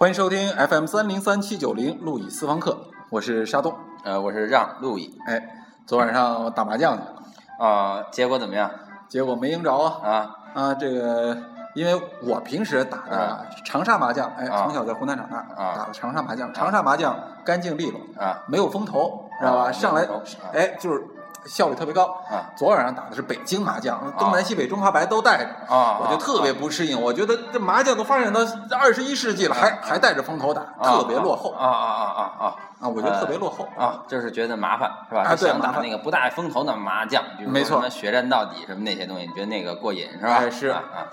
欢迎收听 FM 三零三七九零路易私房课，我是沙东。呃，我是让路易。哎，昨晚上我打麻将去了，啊，结果怎么样？结果没赢着啊啊啊！这个因为我平时打的长沙麻将，哎，啊从小在湖南长大，啊打的长沙麻将，长沙麻将干净利落，啊没有风头，知道吧？啊上来没有风头啊哎，就是效率特别高。啊昨晚上打的是北京麻将，东南西北中华白都带着。啊！我就特别不适应，我觉得这麻将都发展到二十一世纪了，还还带着风头打，特别落后啊啊啊啊啊啊！我觉得特别落后啊！就是觉得麻烦是吧？啊想打那个不带风头的麻将，比如说没错什么血战到底什么那些东西，你觉得那个过瘾是吧？哎是啊啊。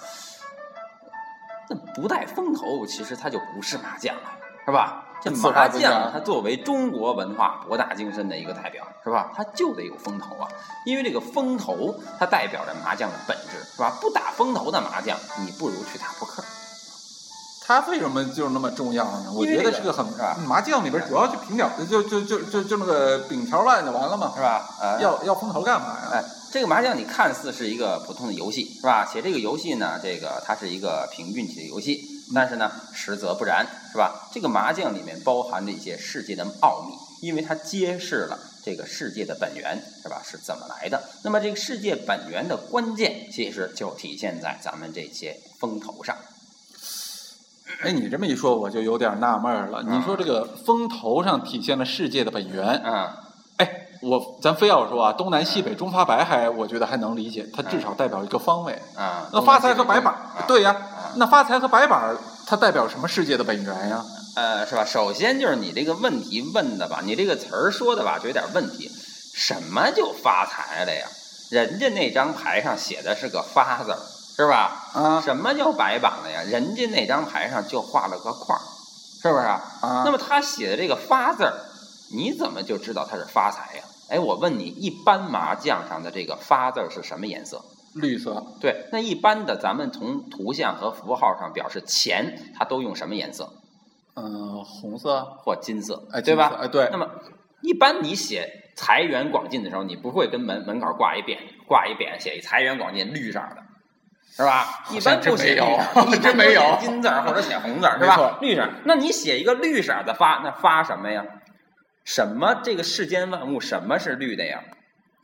那不带风头，其实它就不是麻将了，是吧？这麻将它作为中国文化博大精深的一个代表，是吧？它就得有风头啊，因为这个风头它代表着麻将的本质，是吧？不打风头的麻将，你不如去打扑克。它为什么就是那么重要呢？我觉得是个很麻将里边主要就平点，就就就就就那个饼条烂就完了嘛，是吧？呃，要要风头干嘛呀？哎，这个麻将你看似是一个普通的游戏，是吧？且这个游戏呢，这个它是一个凭运气的游戏，但是呢，实则不然，是吧？这个麻将里面包含着一些世界的奥秘，因为它揭示了这个世界的本源，是吧？是怎么来的？那么这个世界本源的关键，其实就体现在咱们这些风头上。哎，你这么一说，我就有点纳闷儿了。你说这个风头上体现了世界的本源，嗯哎，我咱非要说啊，东南西北中发白还我觉得还能理解，它至少代表一个方位。啊，那发财和白板啊，对呀啊，那发财和白板它代表什么世界的本源呀？呃，是吧？首先就是你这个问题问的吧，你这个词儿说的吧，就有点问题。什么就发财了呀？人家那张牌上写的是个发字儿，是吧？啊什么叫白板了呀？人家那张牌上就画了个框儿，是不是啊？啊，那么他写的这个发字儿，你怎么就知道他是发财呀？哎，我问你，一般麻将上的这个发字儿是什么颜色？绿色对，那一般的咱们从图像和符号上表示钱，它都用什么颜色？嗯，红色，或金色，哎，对吧？哎，对那，么，一般你写“财源广进”的时候，你不会跟门门口挂一匾，挂一匾写一“财源广进”绿色的，是吧？一般不写绿色 真没有一般都真没有写金字儿或者写红字儿，是吧？绿色。那你写一个绿色的发，那发什么呀？什么？这个世间万物，什么是绿的呀？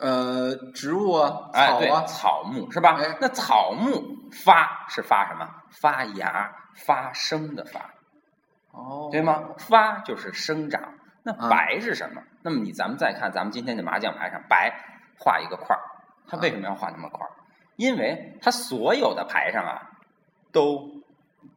呃，植物啊，哎，对，草木是吧？哎那草木发是发什么？发芽、发生的发。哦，对吗？发就是生长，那啊白是什么？那么你咱们再看咱们今天的麻将牌上，白画一个块儿，它为什么要画那么块儿？因为它所有的牌上啊，都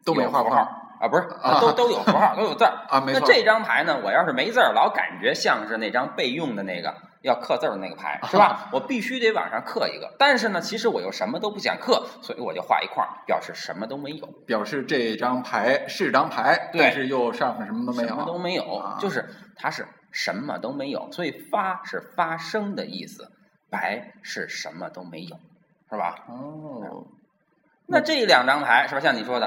都没有符号啊，不是，啊都都有符号，都有字儿。啊，没错，那这张牌呢，我要是没字儿，老感觉像是那张备用的那个要刻字儿的那个牌，是吧？我必须得往上刻一个。但是呢，其实我又什么都不想刻，所以我就画一块儿，表示什么都没有。表示这张牌是张牌，但是又上面什么都没有，什么都没有，啊就是它是什么都没有，所以发是发生的意思，白是什么都没有，是吧？哦，那这两张牌是吧？像你说的，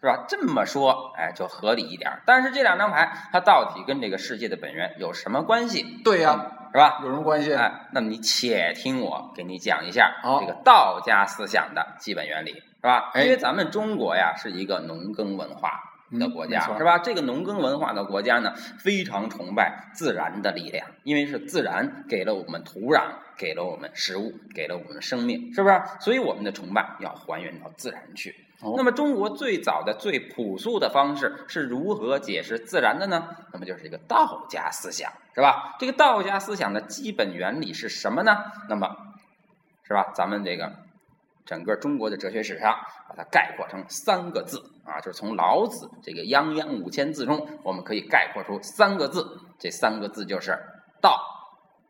是吧？这么说，哎，就合理一点儿。但是这两张牌，它到底跟这个世界的本源有什么关系？对呀，是吧？有什么关系？哎，那么你且听我给你讲一下好这个道家思想的基本原理，是吧？哎因为咱们中国呀是一个农耕文化的国家，嗯是吧？这个农耕文化的国家呢，非常崇拜自然的力量，因为是自然给了我们土壤，给了我们食物，给了我们生命，是不是？所以我们的崇拜要还原到自然去。哦那么中国最早的、最朴素的方式是如何解释自然的呢？那么就是一个道家思想，是吧？这个道家思想的基本原理是什么呢？那么，是吧？咱们这个整个中国的哲学史上，把它概括成三个字啊，就是从老子这个泱泱五千字中，我们可以概括出三个字，这三个字就是道、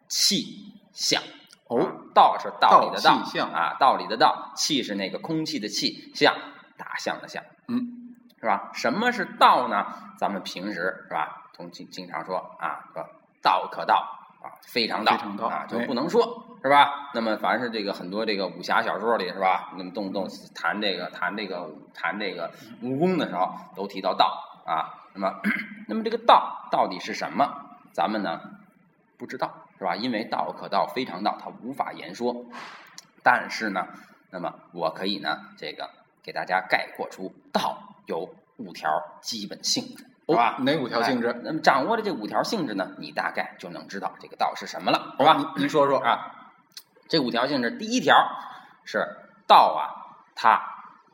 气、象。哦啊，道是道理的道象啊，道理的道，气是那个空气的气，象大象的象，嗯，是吧？什么是道呢？咱们平时是吧，同经经常说啊，说道可道啊，非常道啊，就不能说是吧？那么凡是这个很多这个武侠小说里是吧，那么动不动谈这个谈这个谈这个武功的时候，都提到道啊。那么 那么这个道到底是什么？咱们呢不知道是吧？因为道可道非常道，它无法言说。但是呢，那么我可以呢这个给大家概括出道有五条基本性质，是吧？哪五条性质？那么掌握了这五条性质呢，你大概就能知道这个道是什么了，好吧？您您说说啊。这五条性质，第一条是道啊，它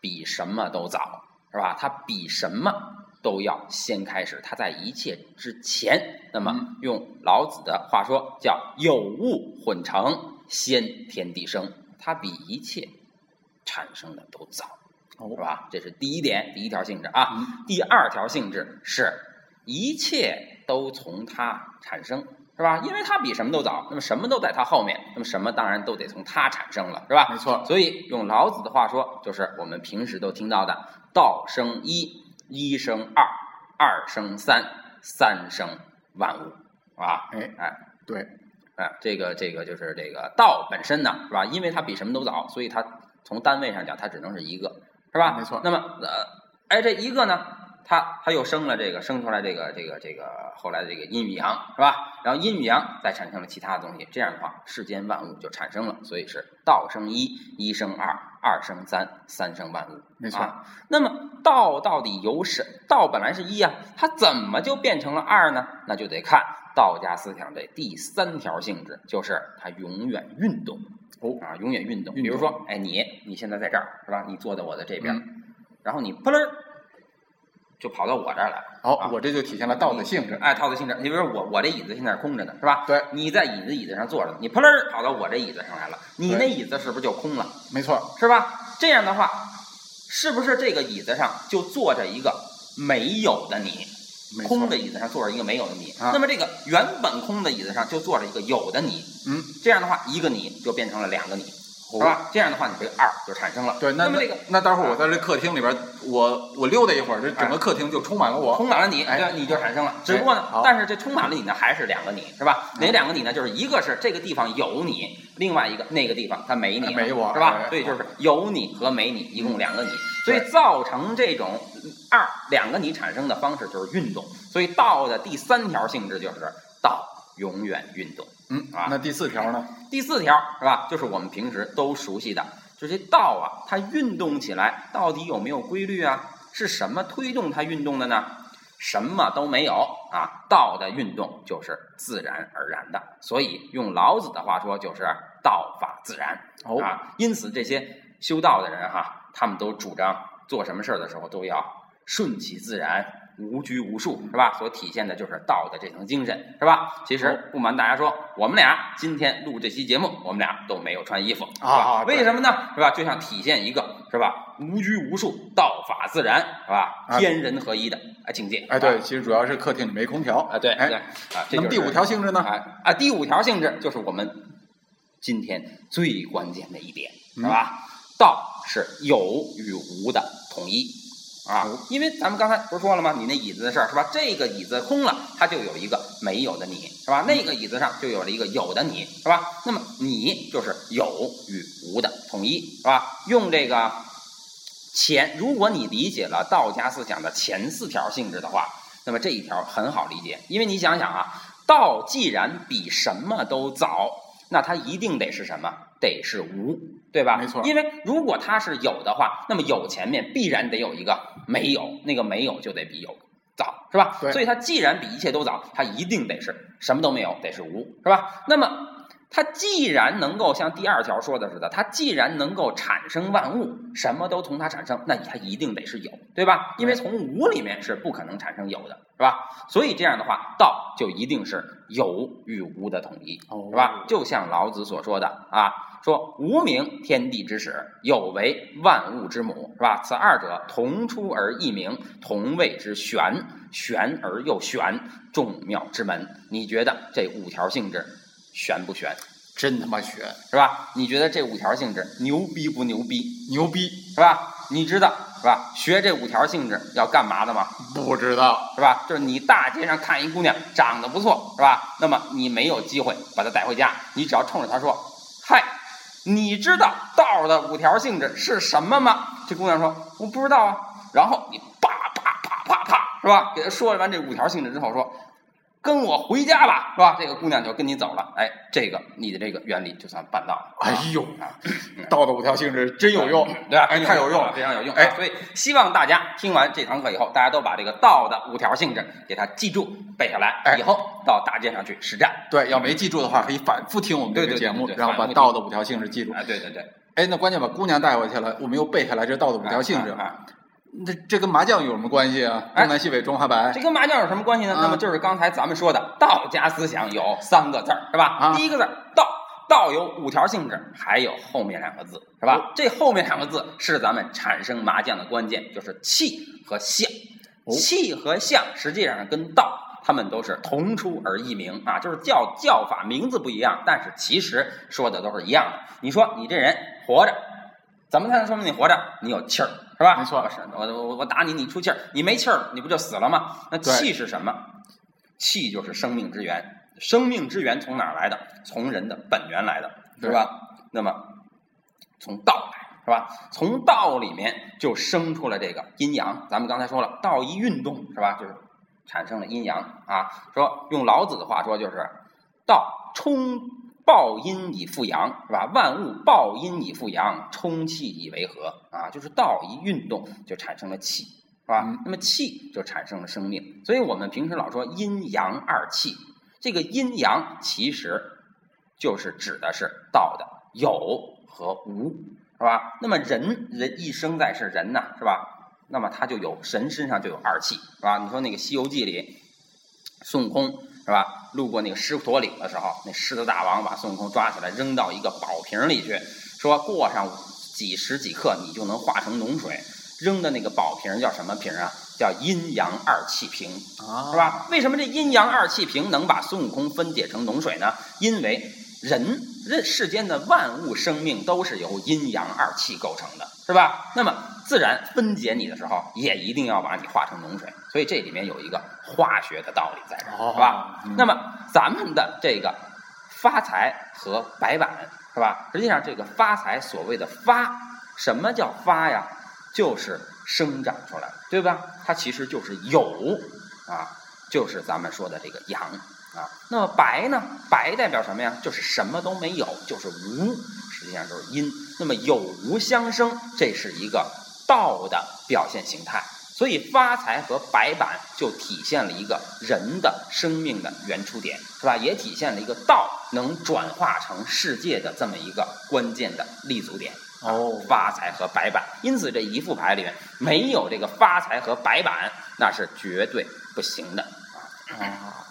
比什么都早，是吧？它比什么都要先开始，它在一切之前。那么用老子的话说，叫有物混成，先天地生，它比一切产生的都早，是吧？这是第一点，第一条性质啊。第二条性质是一切都从它产生。是吧？因为它比什么都早，那么什么都在它后面，那么什么当然都得从它产生了，是吧？没错。所以用老子的话说，就是我们平时都听到的“道生一，一生二，二生三，三生万物”，是吧？哎哎，对，哎，这个这个就是这个道本身呢，是吧？因为它比什么都早，所以它从单位上讲，它只能是一个，是吧？没错。那么呃，哎，这一个呢？它它又生了这个生出来这个这个这个后来的这个阴与阳是吧？然后阴与阳再产生了其他的东西，这样的话世间万物就产生了。所以是道生一，一生二，二生三，三生万物。没错。那么道到底由什？道本来是一啊，它怎么就变成了二呢？那就得看道家思想的第三条性质，就是它永远运动。哦啊，永远运动。比如说，哎，你你现在在这儿是吧？你坐在我的这边，然后你扑棱。就跑到我这儿来，好，我这就体现了道的性质。哎，道的性质，你比如说我，我这椅子现在是空着呢，是吧？对，你在椅子椅子上坐着，你扑棱跑到我这椅子上来了，你那椅子是不是就空了？没错，是吧？这样的话，是不是这个椅子上就坐着一个没有的你？空的椅子上坐着一个没有的你，那么这个原本空的椅子上就坐着一个有的你。嗯，这样的话，一个你就变成了两个你。是吧？这样的话，你这个二就产生了。对，那么这个，那待会儿我在这客厅里边，我我溜达一会儿，这整个客厅就充满了我，充满了你，对，你就产生了。只不过呢，但是这充满了你呢，还是两个你，是吧？哪两个你呢？就是一个是这个地方有你，另外一个那个地方它没你，没我，是吧？所以就是有你和没你，一共两个你，所以造成这种二两个你产生的方式就是运动。所以道的第三条性质就是道永远运动。嗯啊，那第四条呢？第四条是吧？就是我们平时都熟悉的，就这道啊，它运动起来到底有没有规律啊？是什么推动它运动的呢？什么都没有啊！道的运动就是自然而然的，所以用老子的话说就是道法自然啊。因此这些修道的人哈，他们都主张做什么事儿的时候都要顺其自然。无拘无束是吧？所体现的就是道的这层精神是吧？其实不瞒大家说，我们俩今天录这期节目，我们俩都没有穿衣服啊。为什么呢？是吧？就像体现一个是吧？无拘无束，道法自然是吧？天人合一的啊境界。哎，对，其实主要是客厅里没空调啊。对，哎啊，那么第五条性质呢？啊，第五条性质就是我们今天最关键的一点是吧？道是有与无的统一。啊，因为咱们刚才不是说了吗？你那椅子的事儿是吧？这个椅子空了，它就有一个没有的你，是吧？那个椅子上就有了一个有的你，是吧？那么你就是有与无的统一，是吧？用这个前，如果你理解了道家思想的前四条性质的话，那么这一条很好理解，因为你想想啊，道既然比什么都早，那它一定得是什么？得是无，对吧？没错。因为如果它是有的话，那么有前面必然得有一个没有，那个没有就得比有早，是吧？对。所以它既然比一切都早，它一定得是什么都没有，得是无，是吧？那么它既然能够像第二条说的似的，它既然能够产生万物，什么都从它产生，那它一定得是有，对吧？因为从无里面是不可能产生有的，是吧？所以这样的话，道就一定是有与无的统一，是吧？就像老子所说的啊。说无名，天地之始；有为，万物之母，是吧？此二者，同出而异名，同谓之玄。玄而又玄，众妙之门。你觉得这五条性质玄不玄？真他妈玄，是吧？你觉得这五条性质牛逼不牛逼？牛逼，是吧？你知道是吧？学这五条性质要干嘛的吗？不知道，是吧？就是你大街上看一姑娘长得不错，是吧？那么你没有机会把她带回家，你只要冲着她说：“嗨。”你知道道的五条性质是什么吗？这姑娘说我不知道啊。然后你啪啪啪啪啪，是吧？给她说完这五条性质之后，说跟我回家吧，是吧？这个姑娘就跟你走了，哎，这个你的这个原理就算办到了。哎呦啊，道的五条性质真有用，对吧？哎，太有用了，非常有用。哎，所以希望大家听完这堂课以后，大家都把这个道的五条性质给它记住背下来，哎以后到大街上去实战。对，要没记住的话，可以反复听我们这个节目，然后把道的五条性质记住。哎，对对对，哎，那关键把姑娘带回去了，我们又背下来这道的五条性质这这跟麻将有什么关系啊？哎东南西北中华白这。跟麻将有什么关系呢？啊那么就是刚才咱们说的道家思想有三个字儿，是吧？啊第一个字儿道，道有五条性质，还有后面两个字，是吧？这后面两个字是咱们产生麻将的关键，就是气和象。哦气和象实际上跟道。他们都是同出而异名啊，就是叫叫法名字不一样，但是其实说的都是一样的。你说你这人活着，怎么才能说明你活着？你有气儿，是吧？没错我是我我我打你，你出气儿，你没气儿，你不就死了吗？那气是什么？气就是生命之源。生命之源从哪儿来的？从人的本源来的，是吧？那么从道来，是吧？从道里面就生出了这个阴阳。咱们刚才说了，道一运动，是吧？就是产生了阴阳啊。说用老子的话说，就是道冲抱阴以复阳，是吧？万物抱阴以复阳，充气以为和啊。就是道一运动就产生了气，是吧？嗯那么气就产生了生命。所以我们平时老说阴阳二气，这个阴阳其实就是指的是道的有和无，是吧？那么人人一生在世，人呐，是吧？那么他就有神身上就有二气，是吧？你说那个《西游记》里，孙悟空是吧？路过那个狮驼岭的时候，那狮子大王把孙悟空抓起来扔到一个宝瓶里去，说过上几时几刻你就能化成脓水。扔的那个宝瓶叫什么瓶啊？叫阴阳二气瓶。啊是？吧？为什么这阴阳二气瓶能把孙悟空分解成脓水呢？因为人人世间的万物生命都是由阴阳二气构成的，是吧？那么自然分解你的时候，也一定要把你化成脓水，所以这里面有一个化学的道理在这儿，哦是吧？嗯那么咱们的这个发财和白板，是吧？实际上，这个发财所谓的发，什么叫发呀？就是生长出来，对吧？它其实就是有啊，就是咱们说的这个阳啊。那么白呢？白代表什么呀？就是什么都没有，就是无，实际上就是阴。那么有无相生，这是一个道的表现形态。所以发财和白板就体现了一个人的生命的原初点，是吧？也体现了一个道能转化成世界的这么一个关键的立足点。哦，发财和白板，因此这一副牌里面没有这个发财和白板，那是绝对不行的啊，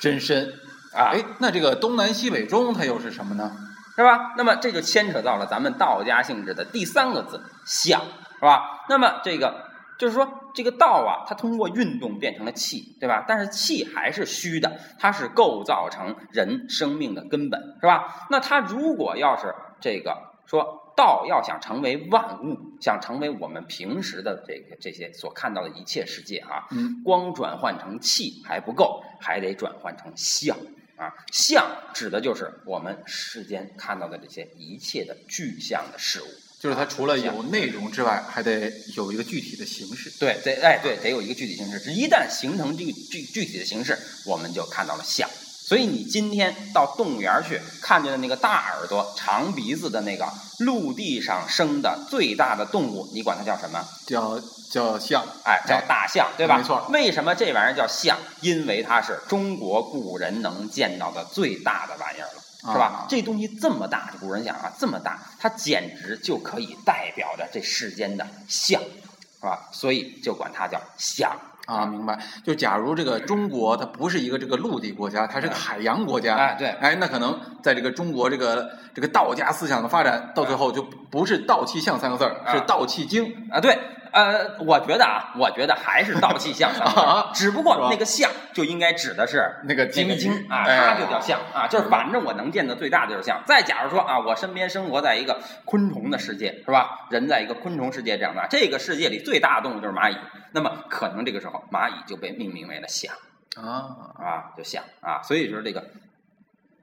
真深。啊，哎，那这个东南西北中它又是什么呢？是吧？那么这就牵扯到了咱们道家性质的第三个字“象”，是吧？那么这个就是说，这个道啊，它通过运动变成了气，对吧？但是气还是虚的，它是构造成人生命的根本，是吧？那它如果要是这个说道要想成为万物，想成为我们平时的这个这些所看到的一切世界啊，嗯，光转换成气还不够，还得转换成象啊。象指的就是我们世间看到的这些一切的具象的事物。就是它除了有内容之外，还得有一个具体的形式。对，得哎对，得有一个具体形式。一旦形成这个具具体的形式，我们就看到了象。所以你今天到动物园去看见的那个大耳朵、长鼻子的那个陆地上生的最大的动物，你管它叫什么？叫叫象，哎，叫大象，对吧？没错为什么这玩意儿叫象？因为它是中国古人能见到的最大的玩意儿了，是吧？啊这东西这么大，古人讲啊，这么大，它简直就可以代表着这世间的象，是吧？所以就管它叫象。啊，明白。就假如这个中国它不是一个这个陆地国家，它是个海洋国家，哎，对，哎，那可能在这个中国这个这个道家思想的发展，到最后就不是道气象三个字儿，啊是道气经。啊，对，呃，我觉得啊，我觉得还是道气象三个字啊只不过那个象就应该指的是那个那个鲸鲸啊，哎它就叫象啊，就是反正我能见的最大的就是象。再假如说啊，我身边生活在一个昆虫的世界，是吧？人在一个昆虫世界长大，这个世界里最大的动物就是蚂蚁，那么可能这个时候蚂蚁就被命名为了象啊，啊，就象啊，所以说这个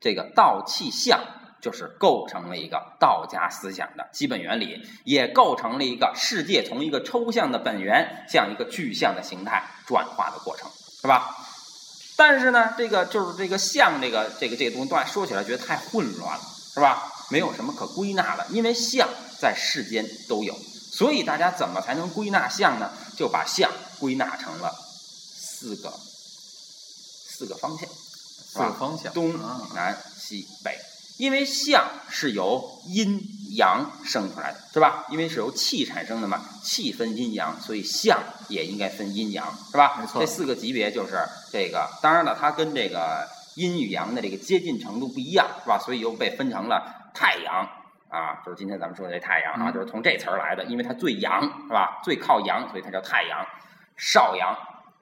这个道气象。就是构成了一个道家思想的基本原理，也构成了一个世界从一个抽象的本源向一个具象的形态转化的过程，是吧？但是呢，这个就是这个象这个这个这个东西，说起来觉得太混乱了，是吧？没有什么可归纳的，因为象在世间都有，所以大家怎么才能归纳象呢？就把象归纳成了四个四个方向，四个方向，东南西北。因为象是由阴阳生出来的，是吧？因为是由气产生的嘛，气分阴阳，所以象也应该分阴阳，是吧？没错。这四个级别就是这个，当然了，它跟这个阴与阳的这个接近程度不一样，是吧？所以又被分成了太阳啊，就是今天咱们说的这太阳啊，就是从这词儿来的，因为它最阳，是吧？最靠阳，所以它叫太阳。少阳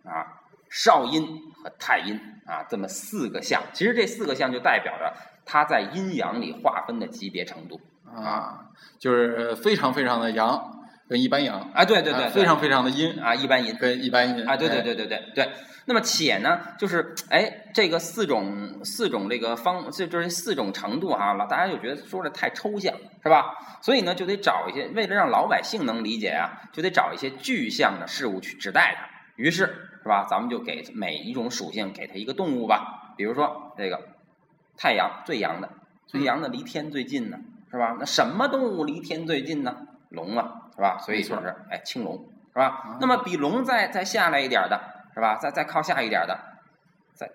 啊，少阴和太阴啊，这么四个象，其实这四个象就代表着。它在阴阳里划分的级别程度啊，就是非常非常的阳跟一般阳，啊，对对对，非常非常的阴啊，一般阴跟一般阴啊，对对对对对对。那么且呢，就是哎，这个四种四种这个方，就就是四种程度啊，老大家就觉得说的太抽象，是吧？所以呢，就得找一些为了让老百姓能理解啊，就得找一些具象的事物去指代它。于是是吧，咱们就给每一种属性给它一个动物吧，比如说这个。太阳最阳的，最阳的离天最近呢，是吧？那什么动物离天最近呢？龙啊，是吧？所以就是哎，青龙，是吧？那么比龙再再下来一点的，是吧？再再靠下一点的，再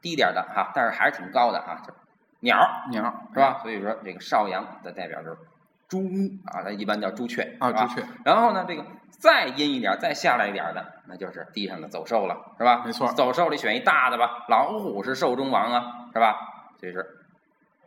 低点的哈，但是还是挺高的哈，就鸟鸟是吧？所以说这个少阳的代表就是朱乌啊，它一般叫朱雀啊，朱雀。然后呢，这个再阴一点，再下来一点的，那就是地上的走兽了，是吧？没错，走兽里选一大的吧，老虎是兽中王啊，是吧？这是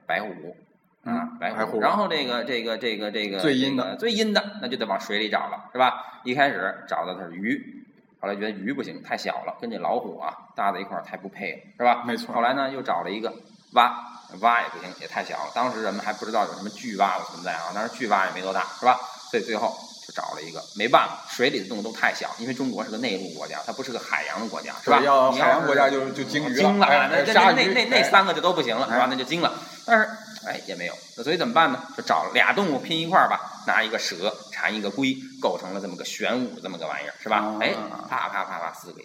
白虎啊，白虎。然后这个这个这个这个最阴的最阴的，那就得往水里找了，是吧？一开始找的它是鱼，后来觉得鱼不行，太小了，跟这老虎啊搭在一块儿太不配了，是吧？没错。后来呢，又找了一个蛙，蛙也不行，也太小了。当时人们还不知道有什么巨蛙的存在啊，当时巨蛙也没多大，是吧？所以最后。就找了一个，没办法，水里的动物都太小，因为中国是个内陆国家，它不是个海洋的国家，是吧？要海洋国家就就鲸鱼了，鲸了，那那那那那三个就都不行了，是吧？那就鲸了。但是哎也没有，那所以怎么办呢？就找俩动物拼一块儿吧，拿一个蛇缠一个龟，构成了这么个玄武这么个玩意儿，是吧？哎，啪啪啪啪四个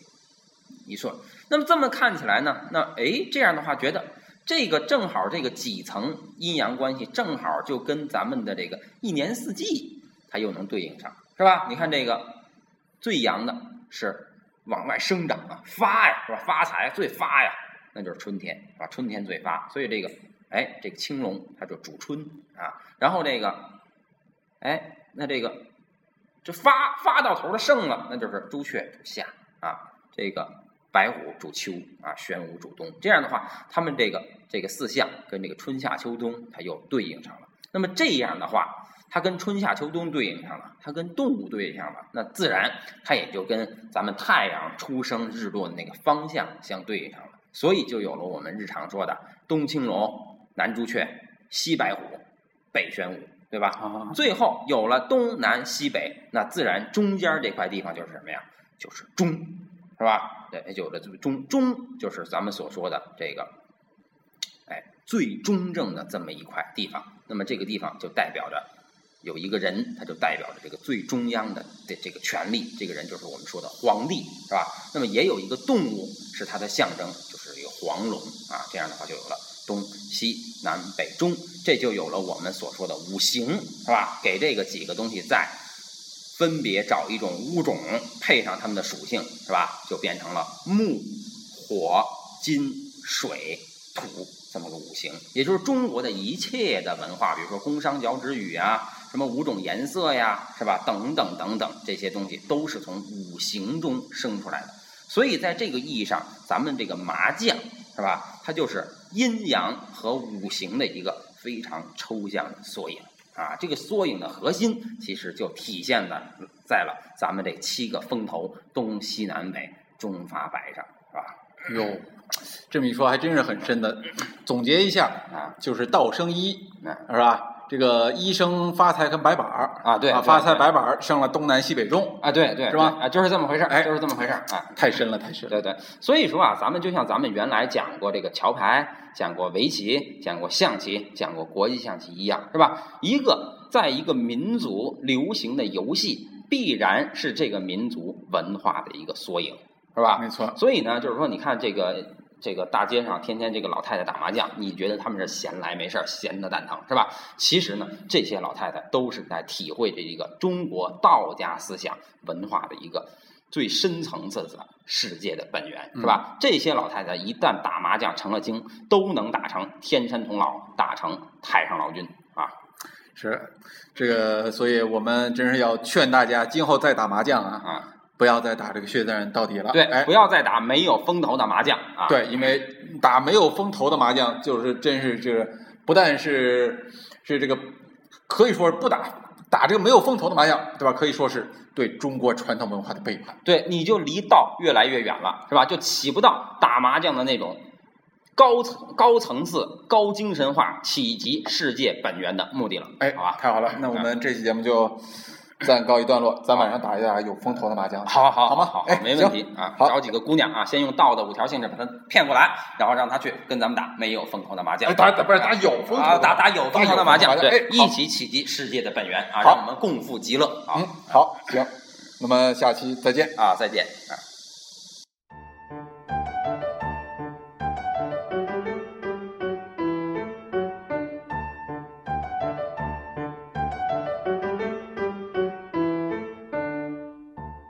一说。那么这么看起来呢，那哎这样的话，觉得这个正好这个几层阴阳关系正好就跟咱们的这个一年四季。它又能对应上，是吧？你看这个最阳的是往外生长啊，发呀，是吧？发财最发呀，那就是春天，是吧？春天最发，所以这个，哎，这个青龙它就主春啊。然后这个，哎，那这个这发发到头的盛了，那就是朱雀主夏啊。这个白虎主秋啊，玄武主冬。这样的话，他们这个这个四象跟这个春夏秋冬，它又对应上了。那么这样的话。它跟春夏秋冬对应上了，它跟动物对应上了，那自然它也就跟咱们太阳出生日落的那个方向相对应上了，所以就有了我们日常说的东青龙、南朱雀、西白虎、北玄武，对吧？最后有了东南西北，那自然中间这块地方就是什么呀？就是中，是吧？对，有了中中就是咱们所说的这个，哎，最中正的这么一块地方，那么这个地方就代表着。有一个人，他就代表着这个最中央的的这个权力，这个人就是我们说的皇帝，是吧？那么也有一个动物是它的象征，就是一个黄龙啊。这样的话就有了东西南北中，这就有了我们所说的五行，是吧？给这个几个东西再分别找一种物种，配上它们的属性，是吧？就变成了木、火、金、水、土这么个五行，也就是中国的一切的文化，比如说工商角徵羽啊。什么五种颜色呀，是吧？等等等等，这些东西都是从五行中生出来的。所以在这个意义上，咱们这个麻将，是吧？它就是阴阳和五行的一个非常抽象的缩影啊。这个缩影的核心，其实就体现了在了咱们这七个风头东西南北中发白上，是吧？哟，这么一说还真是很深的。总结一下啊，就是道生一，是吧？这个一生发财跟白板儿啊，对，发财白板儿生了东南西北中啊，对对，是吧？啊，就是这么回事儿，哎，就是这么回事儿啊，太深了，太深了。对对，所以说啊，咱们就像咱们原来讲过这个桥牌，讲过围棋，讲过象棋，讲过国际象棋一样，是吧？一个在一个民族流行的游戏，必然是这个民族文化的一个缩影，是吧？没错。所以呢，就是说，你看这个这个大街上天天这个老太太打麻将，你觉得他们是闲来没事儿，闲的蛋疼是吧？其实呢，这些老太太都是在体会这一个中国道家思想文化的一个最深层次的世界的本源，是吧？这些老太太一旦打麻将成了精，都能打成天山童姥，打成太上老君啊！是这个，所以我们真是要劝大家，今后再打麻将啊啊！不要再打这个血战到底了，对，哎不，要再打没有风头的麻将啊！对，因为打没有风头的麻将，就是真是就是，不但是是这个，可以说是不打打这个没有风头的麻将，对吧？可以说是对中国传统文化的背叛。对，你就离道越来越远了，是吧？就起不到打麻将的那种高层、高层次、高精神化、企及世界本源的目的了。哎，好吧，太好了，那我们这期节目就暂告一段落，咱晚上打一打有风头的麻将。好好好吗好，哎没问题啊。好找几个姑娘啊，先用道的五条性质把她骗过来，然后让她去跟咱们打没有风头的麻将。哎，打打不是打有风头啊，的打打有风头的麻将，对，一起企及世界的本源啊，让我们共赴极乐啊嗯，好，行，那么下期再见。啊！再见啊。